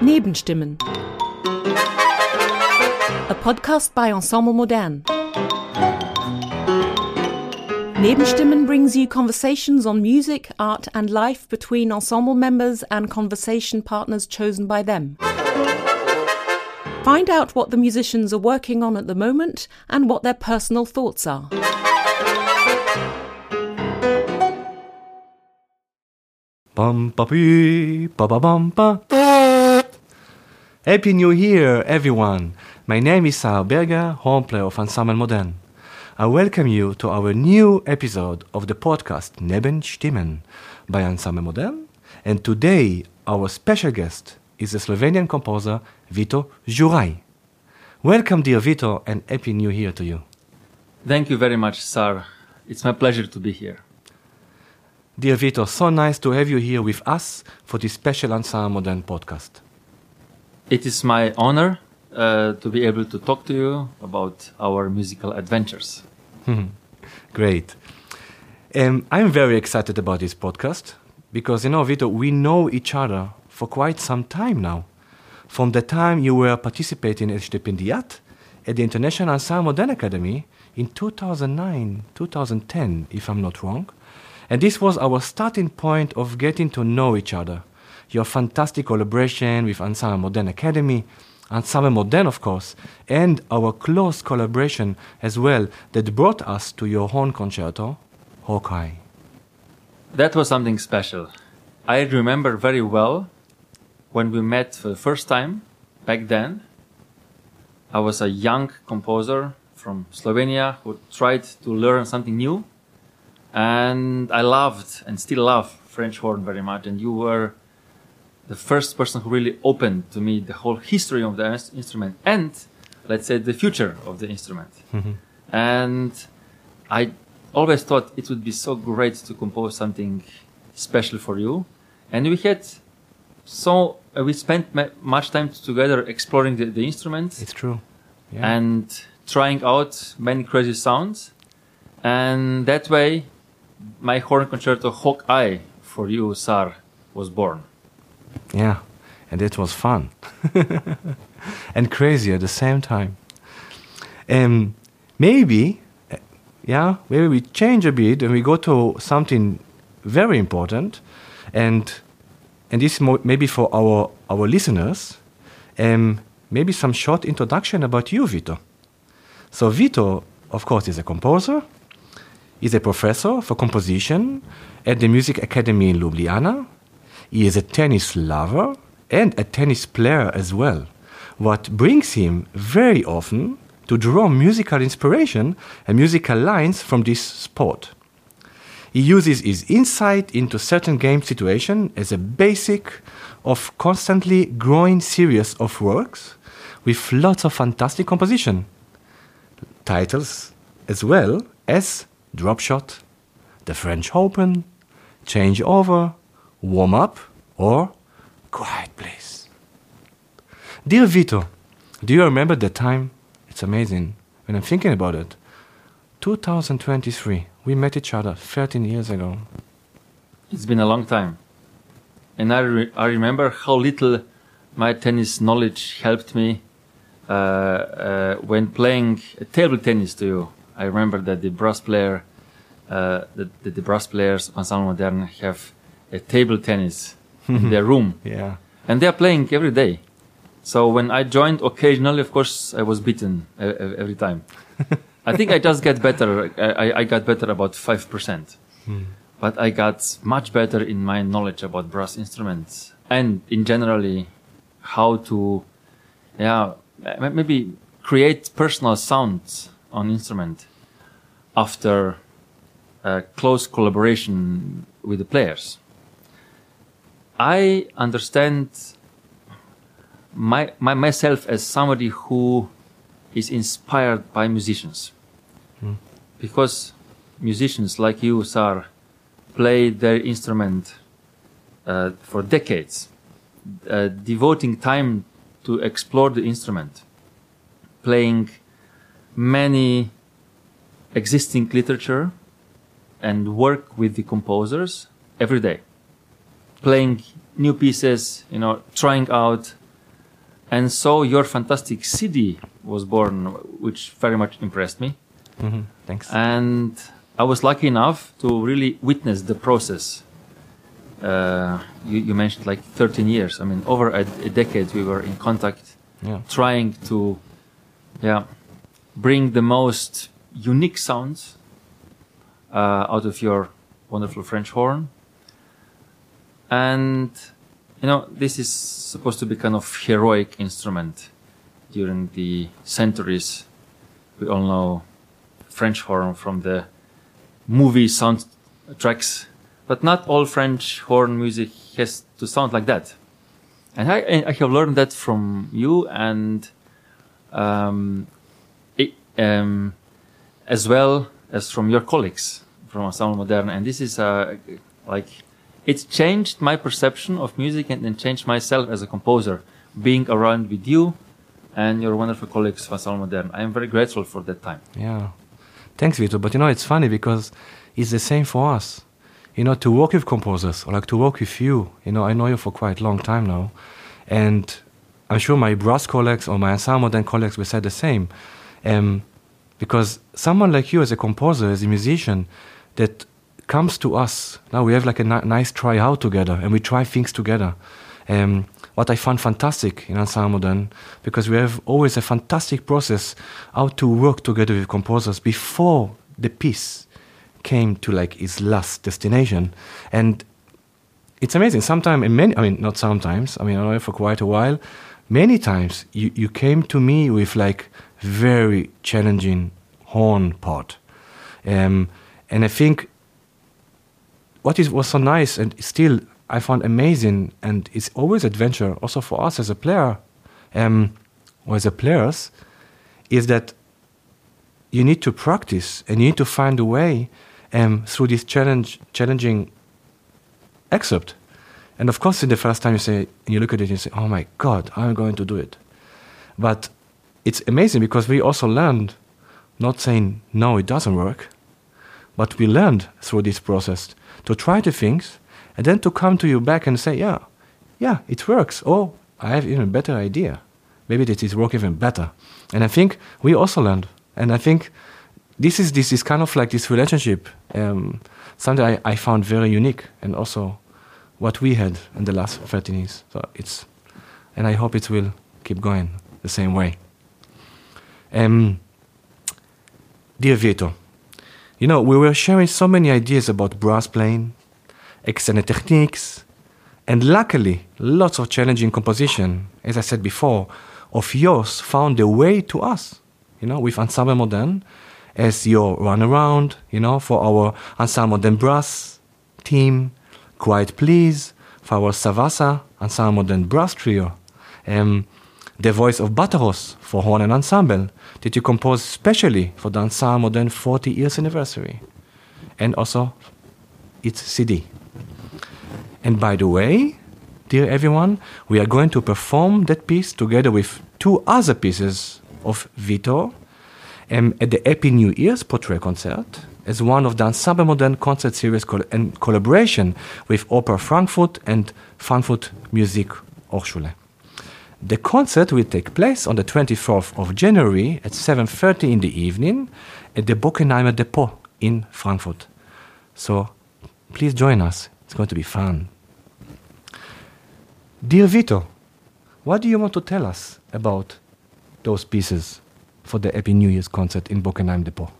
Nebenstimmen. A podcast by Ensemble Modern. Nebenstimmen brings you conversations on music, art, and life between ensemble members and conversation partners chosen by them. Find out what the musicians are working on at the moment and what their personal thoughts are. Happy New Year, everyone! My name is Saar Berger, horn player of Ensemble Modern. I welcome you to our new episode of the podcast Nebenstimmen by Ensemble Modern. And today, our special guest is the Slovenian composer Vito Žuraj. Welcome, dear Vito, and Happy New Year to you. Thank you very much, Saar. It's my pleasure to be here. Dear Vito, so nice to have you here with us for this special Ensemble Modern podcast. It is my honor uh, to be able to talk to you about our musical adventures. Great. Um, I'm very excited about this podcast because, you know, Vito, we know each other for quite some time now. From the time you were participating as stipendiat at the International Ensemble Modern Academy in 2009, 2010, if I'm not wrong. And this was our starting point of getting to know each other. Your fantastic collaboration with Ensemble Modern Academy, Ensemble Modern, of course, and our close collaboration as well that brought us to your horn concerto, Hawkeye. That was something special. I remember very well when we met for the first time back then. I was a young composer from Slovenia who tried to learn something new. And I loved and still love French horn very much. And you were the first person who really opened to me the whole history of the instrument and, let's say, the future of the instrument. And I always thought it would be so great to compose something special for you. And we had so uh, we spent ma- much time together exploring the, the instrument It's true. Yeah. and trying out many crazy sounds. And that way, my horn concerto Hawkeye for you, Saar, was born. Yeah, and it was fun and crazy at the same time. Um, maybe, uh, yeah, maybe we change a bit and we go to something very important, and and this maybe for our our listeners, um, maybe some short introduction about you, Vito. So Vito, of course, is a composer. He's a professor for composition at the Music Academy in Ljubljana. He is a tennis lover and a tennis player as well, what brings him very often to draw musical inspiration and musical lines from this sport. He uses his insight into certain game situation as a basic of constantly growing series of works with lots of fantastic composition titles as well as Drop Shot, The French Open, Change Over, Warm Up, or Quiet Please. Dear Vito, do you remember the time? It's amazing when I'm thinking about it. 2023, we met each other 13 years ago. It's been a long time. And I, re- I remember how little my tennis knowledge helped me uh, uh, when playing table tennis to you. I remember that the brass player, uh, that, that the brass players of Ensemble Modern have a table tennis in their room. Yeah. and they are playing every day. So when I joined occasionally, of course, I was beaten every time. I think I just get better. I, I- got better about five percent, but I got much better in my knowledge about brass instruments and in generally how to, yeah, maybe create personal sounds on instrument after uh, close collaboration with the players. I understand my, my myself as somebody who is inspired by musicians, because musicians like you, Saar, play their instrument uh, for decades, uh, devoting time to explore the instrument, playing many existing literature and work with the composers every day. playing new pieces, you know, trying out. And so your fantastic CD was born, which very much impressed me. hmm Thanks. And I was lucky enough to really witness the process. Uh, you, you mentioned like 13 years. I mean, over a, a decade we were in contact, yeah. trying to, yeah, bring the most unique sounds uh, out of your wonderful French horn. And you know, this is supposed to be kind of heroic instrument during the centuries. We all know French horn from the movie soundtracks, but not all French horn music has to sound like that. And I, I have learned that from you and um, um, as well as from your colleagues from Ensemble Moderne. And this is uh, like it's changed my perception of music and, then changed myself as a composer, being around with you and your wonderful colleagues from Ensemble Moderne. I am very grateful for that time. Yeah. Thanks, Vito. But you know, it's funny because it's the same for us. You know, to work with composers or like to work with you. You know, I know you for quite a long time now, and I'm sure my brass colleagues or my ensemble modern colleagues will say the same. Um, because someone like you, as a composer, as a musician, that comes to us now, we have like a ni- nice try out together, and we try things together. Um, what I found fantastic in Ensemble Modern, because we have always a fantastic process how to work together with composers before the piece came to like its last destination. And it's amazing. Sometimes, many, I mean, not sometimes, I mean, I know for quite a while, many times you, you came to me with like very challenging horn part. Um, and I think what is, was so nice and still I found amazing, and it's always adventure also for us as a player, um, or as a players, is that you need to practice and you need to find a way um, through this challenge, challenging excerpt. And of course, in the first time you say, you look at it and you say, "Oh my God, I'm going to do it," but it's amazing because we also learned, not saying no, it doesn't work, but we learned through this process to try the things and then to come to you back and say, yeah, yeah, it works. Or I have even a better idea. Maybe this it work even better. And I think we also learned. And I think this is this is kind of like this relationship, um, something I, I found very unique, and also what we had in the last 13 years. So it's, and I hope it will keep going the same way. Um, dear Vito, you know we were sharing so many ideas about brass playing, extended techniques, and luckily, lots of challenging composition, as I said before, of yours found their way to us, you know, with Ensemble Modern as your runaround, you know, for our Ensemble Modern brass team, Quiet Please, for our Savasa Ensemble Modern brass trio, um, the voice of Bataros for horn and ensemble that you composed specially for the Ensemble Modern 40 years anniversary, and also its CD. And by the way, dear everyone, we are going to perform that piece together with two other pieces of Vito um, at the Happy New Year's Portrait Concert as one of the Ensemble Modern concert series col- in collaboration with Opera Frankfurt and Frankfurt Musik Hochschule. The concert will take place on the 24th of January at 7.30 in the evening at the Bockenheimer Depot in Frankfurt. So please join us. It's going to be fun. Dear Vito, what do you want to tell us about those pieces for the Happy New Year's concert in Bockenheim Depot?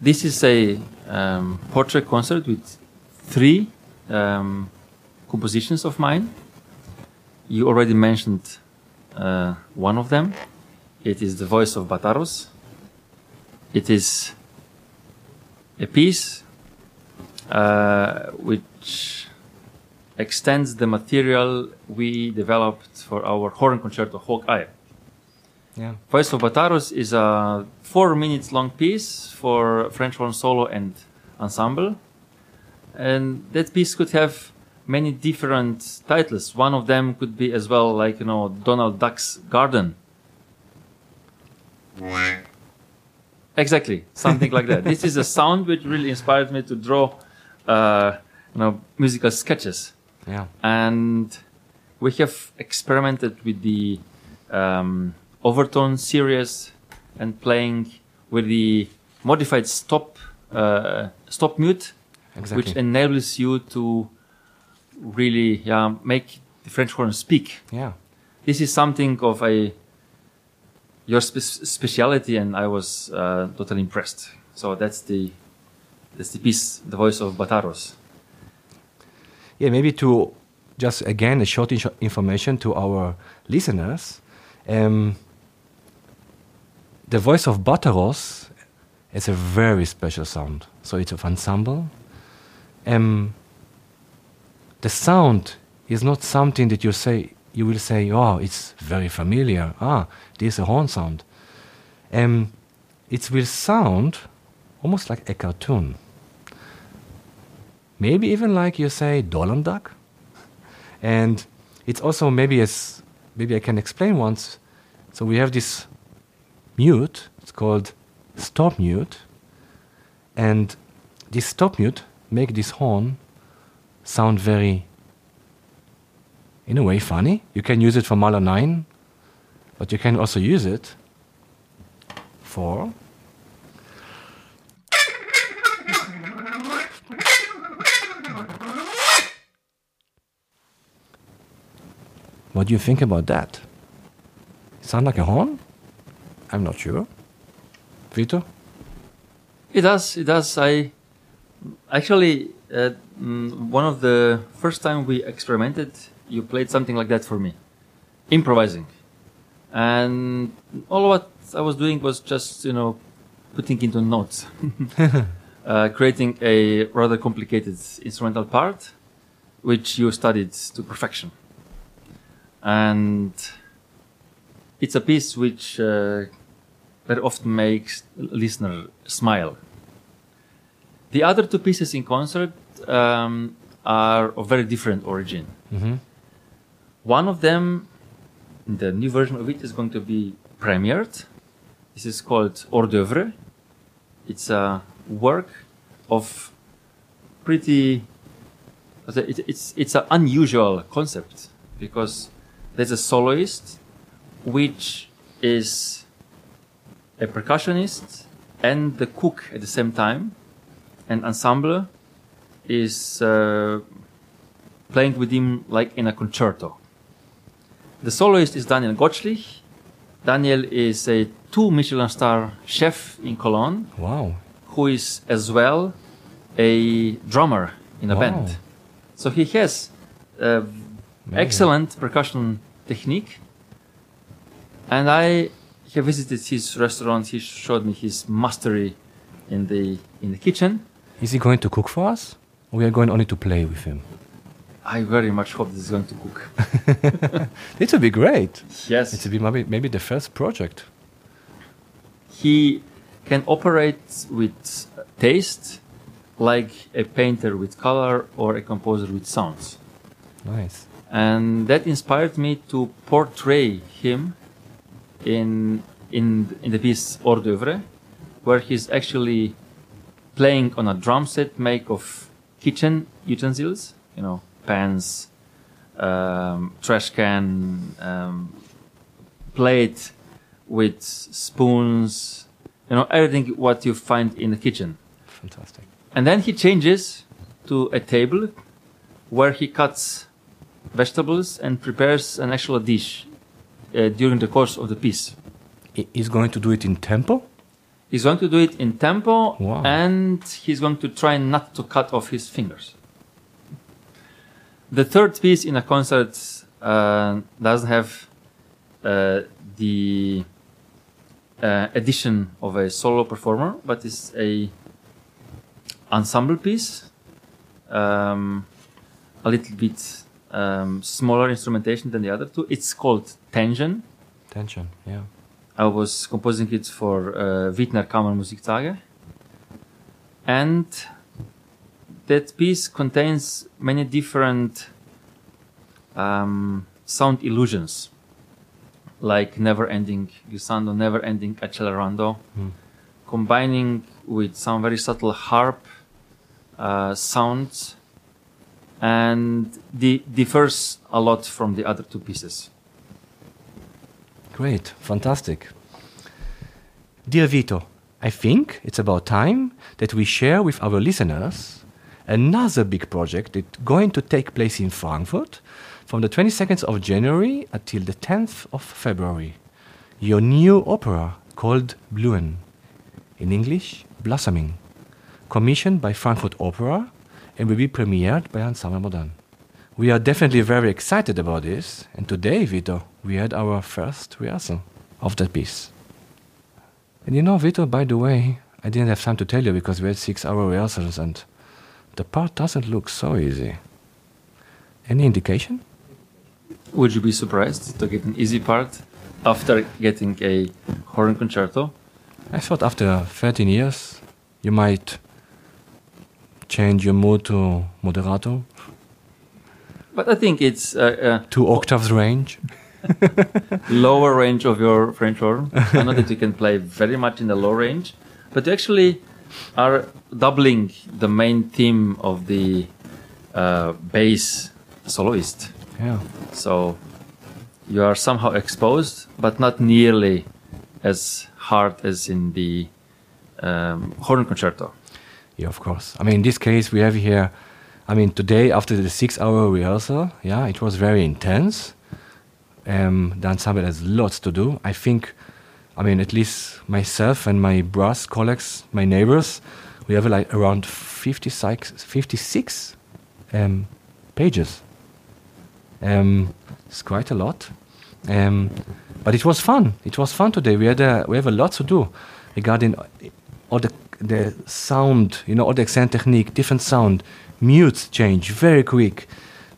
This is a um, portrait concert with three um, compositions of mine. You already mentioned uh, one of them. It is the voice of Bataros. It is a piece uh, which extends the material we developed for our horn concerto Hawkeye. Yeah. Voice of Bataros is a four minutes long piece for French horn solo and ensemble. And that piece could have many different titles. One of them could be as well like, you know, Donald Duck's Garden. Exactly, something like that. This is a sound which really inspired me to draw, uh, you know, musical sketches. Yeah. and we have experimented with the um, overtone series and playing with the modified stop uh, stop mute, Exactly. which enables you to really yeah, make the French horn speak. yeah. This is something of a your spe- speciality, and I was uh, totally impressed. So that's the that's the piece, the voice of Bataros. Yeah, maybe to just again a short inf- information to our listeners. Um, the voice of Bataros is a very special sound. So it's of ensemble. Um, the sound is not something that you say you will say, oh, it's very familiar. Ah, this is a horn sound. Um, it will sound almost like a cartoon. Maybe even like you say Donald Duck. And it's also maybe as maybe I can explain once. So we have this mute, it's called stop mute. And this stop mute make this horn sound very in a way funny. You can use it for Mahler 9, but you can also use it for What do you think about that? Sound like a horn? I'm not sure. Vito? It does. It does. I actually uh, mm, one of the first time we experimented, you played something like that for me, improvising, and all what I was doing was just you know putting into notes, uh, creating a rather complicated instrumental part, which you studied to perfection, and it's a piece which. Uh, very often makes listener smile. The other two pieces in concert um, are of very different origin. Mm-hmm. One of them, the new version of it, is going to be premiered. This is called Hors d'oeuvre. It's a work of pretty. It's it's, it's an unusual concept because there's a soloist, which is a percussionist and the cook at the same time. And ensemble is uh, playing with him like in a concerto. The soloist is Daniel Gottschlich. Daniel is a two Michelin star chef in Cologne Wow. who is as well a drummer in a Wow. band. So he has uh, excellent percussion technique. And I have visited his restaurant. He showed me his mastery in the in the kitchen. Is he going to cook for us? Or we are going only to play with him? I very much hope this is going to cook. It would be great. Yes, It would be maybe, maybe the first project. he can operate with taste like a painter with color or a composer with sounds. Nice. and that inspired me to portray him in in in the piece Hors d'oeuvre, where he's actually playing on a drum set made of kitchen utensils, you know, pans, um, trash can, um, plate with spoons, you know, everything what you find in the kitchen. Fantastic. And then he changes to a table where he cuts vegetables and prepares an actual dish uh, during the course of the piece. He's going to do it in tempo? He's going to do it in tempo Wow. and he's going to try not to cut off his fingers. The third piece in a concert uh, doesn't have uh, the uh, addition of a solo performer, but is a ensemble piece, um, a little bit um, smaller instrumentation than the other two. It's called Tension. Tension, yeah. I was composing it for uh, Wiener Kammermusiktage. And that piece contains many different um, sound illusions, like never ending glissando, never ending accelerando, Hmm. combining with some very subtle harp uh, sounds and di- differs a lot from the other two pieces. Great, fantastic. Dear Vito, I think it's about time that we share with our listeners another big project that's going to take place in Frankfurt from the 22nd of January until the 10th of February. Your new opera called Blühen, in English, Blossoming, commissioned by Frankfurt Opera and will be premiered by Ensemble Modern. We are definitely very excited about this, and today, Vito, we had our first rehearsal of that piece. And you know, Vito, by the way, I didn't have time to tell you because we had six hour rehearsals and the part doesn't look so easy. Any indication? Would you be surprised to get an easy part after getting a horn concerto? I thought after 13 years, you might change your mood to moderato, But I think it's a, two octaves range. lower range of your French horn. I know that you can play very much in the low range, but you actually are doubling the main theme of the uh, bass soloist. Yeah. So you are somehow exposed, but not nearly as hard as in the um, horn concerto. Yeah, of course. I mean, in this case, we have here, I mean, today after the six hour rehearsal, yeah, it was very intense. Um, the ensemble has lots to do. I think, I mean, at least myself and my brass colleagues, my neighbors, we have like around 56, 56 um, pages. Um, it's quite a lot. Um, but it was fun. It was fun today. We had a, we have a lot to do regarding all the the sound, you know, all the accent technique, different sound, mutes change very quick.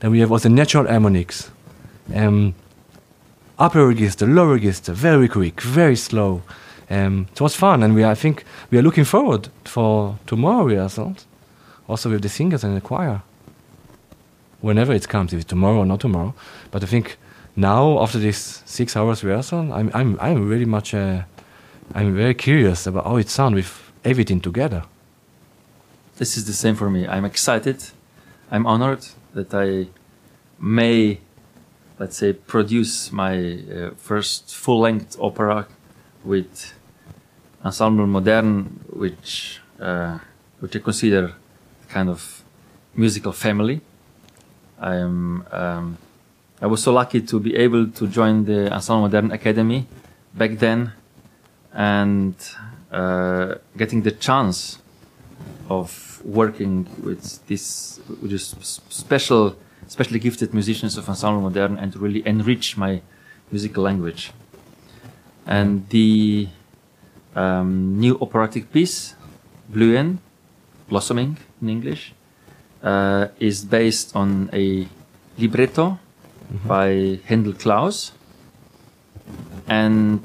Then we have also natural harmonics, um, upper register, lower register, very quick, very slow. Um, it was fun, and we I think we are looking forward for tomorrow rehearsals, also with the singers and the choir. Whenever it comes, if it's tomorrow or not tomorrow, but I think now after this six hours rehearsal, I'm I'm I'm really much uh, I'm very curious about how it sounds with everything together. This is the same for me. I'm excited. I'm honored that I may, let's say, produce my uh, first full length opera with Ensemble Modern, which, uh, which I consider kind of musical family. I am. Um, I was so lucky to be able to join the Ensemble Modern Academy back then, and uh, getting the chance of working with this with this special, specially gifted musicians of Ensemble Modern and to really enrich my musical language. And the um, new operatic piece, Blühen, Blossoming in English, uh, is based on a libretto by Händl Klaus. And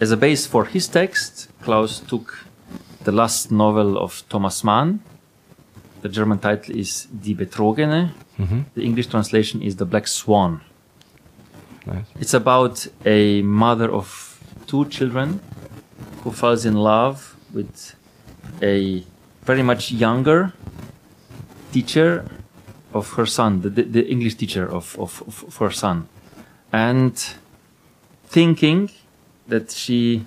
as a base for his text, Klaus took the last novel of Thomas Mann. The German title is Die Betrogene. The English translation is The Black Swan. Nice. It's about a mother of two children who falls in love with a very much younger teacher of her son, the, the, English teacher of, of, of, her son. And thinking that she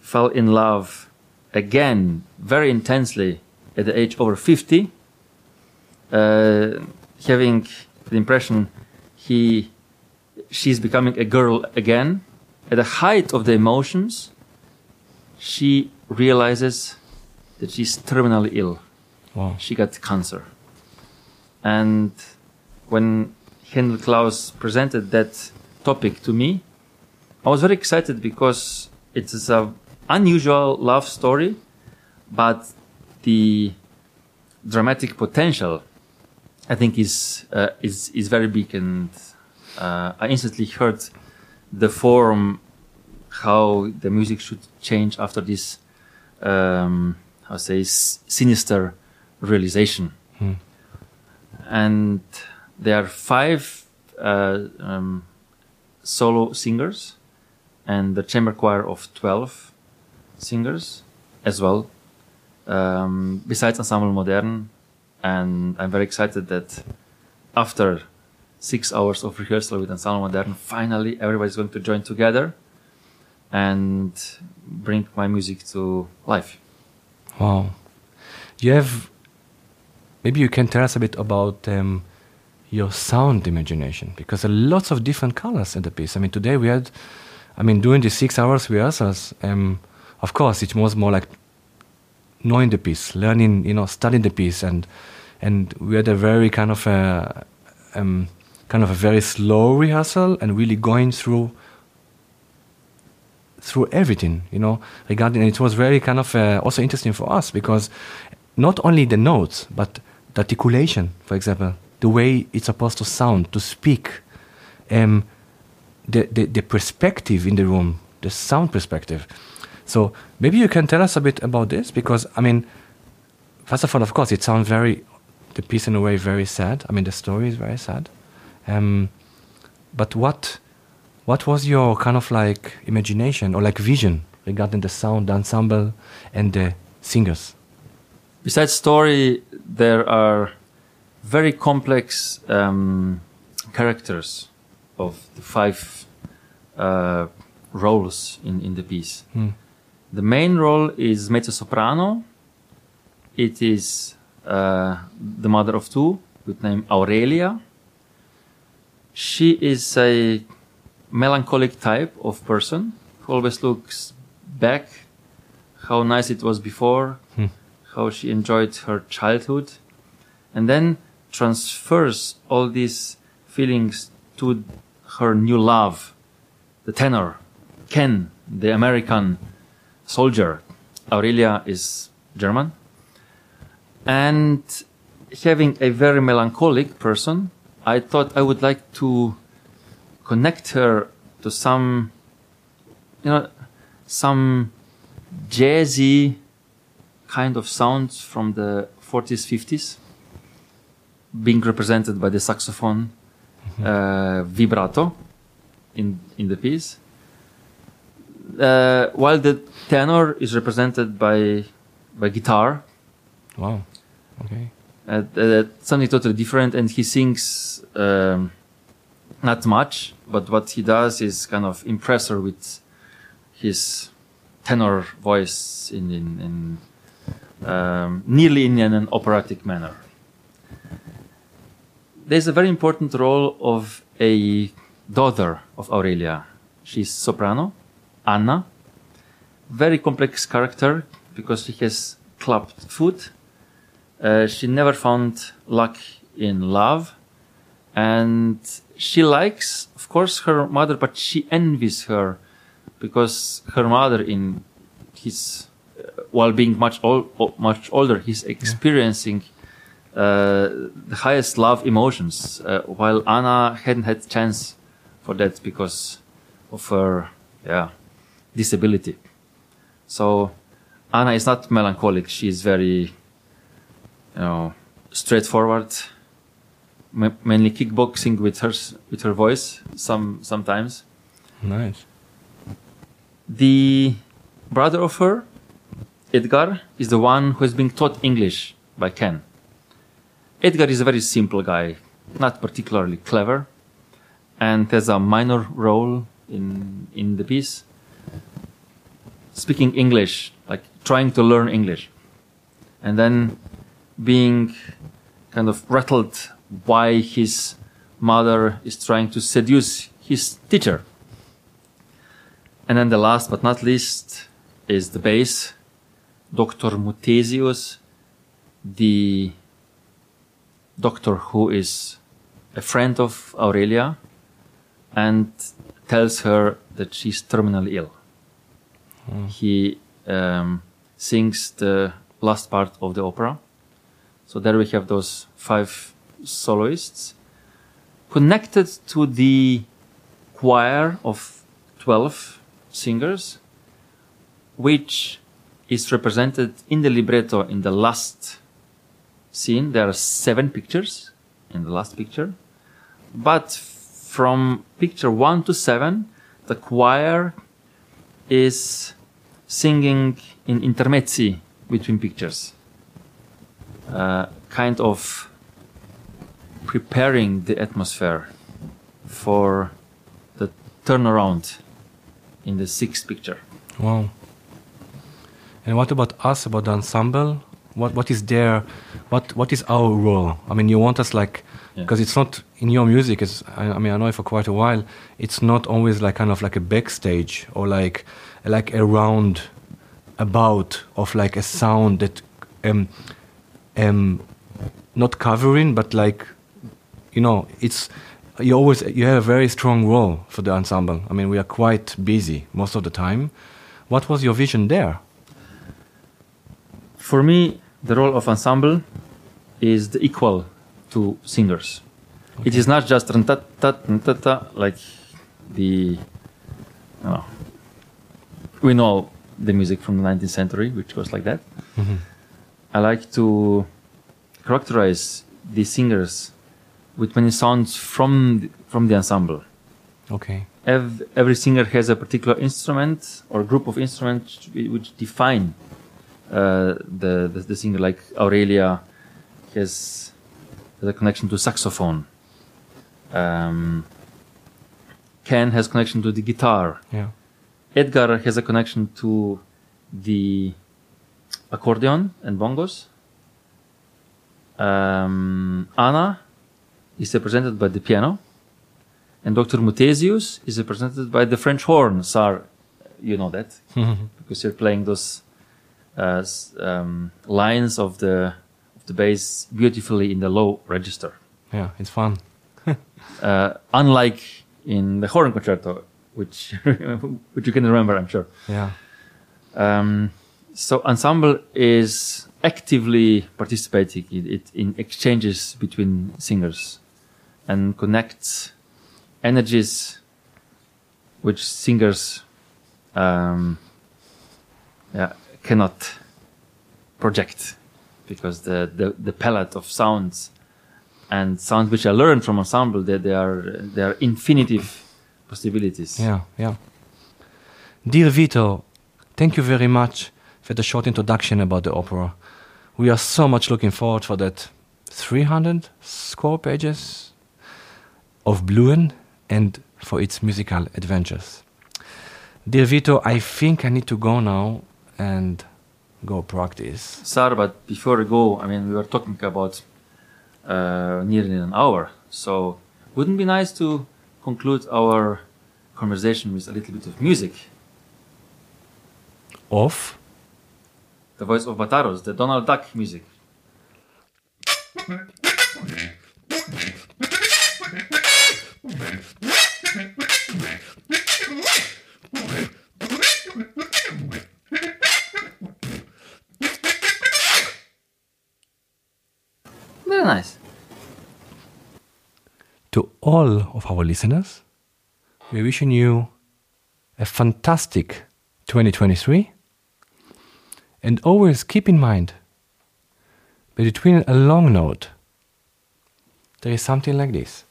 fell in love again very intensely at the age over 50, uh, Uh, having the impression he she's becoming a girl again. At the height of the emotions, she realizes that she's terminally ill. Wow. She got cancer. And when Händl Klaus presented that topic to me, I was very excited because it is a unusual love story, but the dramatic potential, I think, is uh, is is very big, and uh, I instantly heard the form how the music should change after this, um, how say, sinister realization. And there are five uh, um, solo singers and the chamber choir of 12 singers as well. Um, besides Ensemble Modern, and I'm very excited that after six hours of rehearsal with Ensemble Modern, finally everybody's going to join together and bring my music to life. Wow. You have, maybe you can tell us a bit about um, your sound imagination because there are lots of different colors in the piece. I mean, today we had, I mean, during the six hours rehearsals, um, of course, it was more like knowing the piece, learning, you know, studying the piece, and and we had a very kind of a um, kind of a very slow rehearsal and really going through through everything, you know, regarding. It was very kind of uh, also interesting for us because not only the notes, but the articulation, for example, the way it's supposed to sound, to speak, um, the, the the perspective in the room, the sound perspective. So maybe you can tell us a bit about this because I mean, first of all, of course, it sounds very the piece in a way very sad. I mean, the story is very sad. Um, but what what was your kind of like imagination or like vision regarding the sound, the ensemble, and the singers? Besides story, there are very complex um, characters of the five uh, roles in, in the piece. Hmm. The main role is mezzo soprano. It is uh, the mother of two, with name Aurelia. She is a melancholic type of person who always looks back, how nice it was before, Hmm. how she enjoyed her childhood, and then transfers all these feelings to her new love, the tenor, Ken, the American soldier. Aurelia is German. And having a very melancholic person, I thought I would like to connect her to some, you know, some jazzy kind of sounds from the 40s, 50s, being represented by the saxophone uh, vibrato in, in the piece. Uh, while the tenor is represented by, by guitar, Wow. Okay. uh, uh, something totally different and he sings um, not much but what he does is kind of impress her with his tenor voice in, in, in um, nearly in an operatic manner there's a very important role of a daughter of aurelia she's soprano anna. Very complex character because she has clubbed foot uh, she never found luck in love. And she likes of course her mother but she envies her because her mother in his uh, while being much ol- much older he's experiencing uh, the highest love emotions uh, while anna hadn't had chance for that because of her yeah disability so anna is not melancholic she is very you know, straightforward. Ma- mainly kickboxing with her with her voice. Some sometimes Nice. the brother of her, Edgar, is the one who is being taught English by Ken. Edgar is a very simple guy, not particularly clever, and has a minor role in in the piece. Speaking English, like trying to learn English, and then being kind of rattled why his mother is trying to seduce his teacher. And then the last but not least is the bass, Dr. Muthesius, the doctor who is a friend of Aurelia and tells her that she's terminally ill. He um, sings the last part of the opera. So there we have those five soloists connected to the choir of 12 singers, which is represented in the libretto in the last scene. There are seven pictures in the last picture, but from picture one to seven, the choir is singing in intermezzi between pictures. Uh, kind of preparing the atmosphere for the turnaround in the sixth picture. Wow. And what about us, about the ensemble? What what is there? what what is our role? I mean, you want us like, Yeah. because it's not in your music. It's I, I mean I know it for quite a while. It's not always like kind of like a backstage or like like a round about of like a sound that um um not covering but like you know it's you always you have a very strong role for the ensemble i mean we are quite busy most of the time what was your vision there For me, the role of ensemble is the equal to singers. It is not just run-ta-ta, like the, you know, we know the music from the 19th century, which goes like that. I like to characterize the singers with many sounds from the, from the ensemble. okay Ev- every singer has a particular instrument or group of instruments which define uh, the, the the singer. Like Aurelia has, has a connection to saxophone. Um, Ken has connection to the guitar. yeah Edgar has a connection to the accordion and bongos. Um, Anna is represented by the piano, and Dr. Muthesius is represented by the French horn. Saar, you know that because you're playing those uh, um, lines of the the bass beautifully in the low register. yeah it's fun Uh, unlike in the horn concerto, which which you can remember, I'm sure. yeah Um, so ensemble is actively participating in, it, in exchanges between singers and connects energies which singers um, yeah, cannot project because the, the, the palette of sounds and sounds which I learned from ensemble they, they are they are infinitive possibilities. Yeah yeah. Dear vito thank you very much for the short introduction about the opera. We are so much looking forward for that 300 score pages of Blühen and for its musical adventures. Dear Vito, I think I need to go now and go practice. Saar, but before we go, I mean, we were talking about uh, nearly an hour. So, wouldn't it be nice to conclude our conversation with a little bit of music? Of? The voice of Bataros, the Donald Duck music. Very nice. To all of our listeners, we're wishing you a fantastic 2023 and always keep in mind that between a long note there is something like this.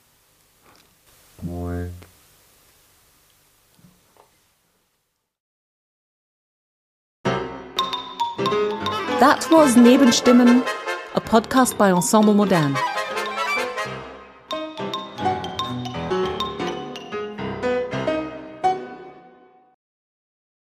That was Nebenstimmen, a podcast by Ensemble Modern.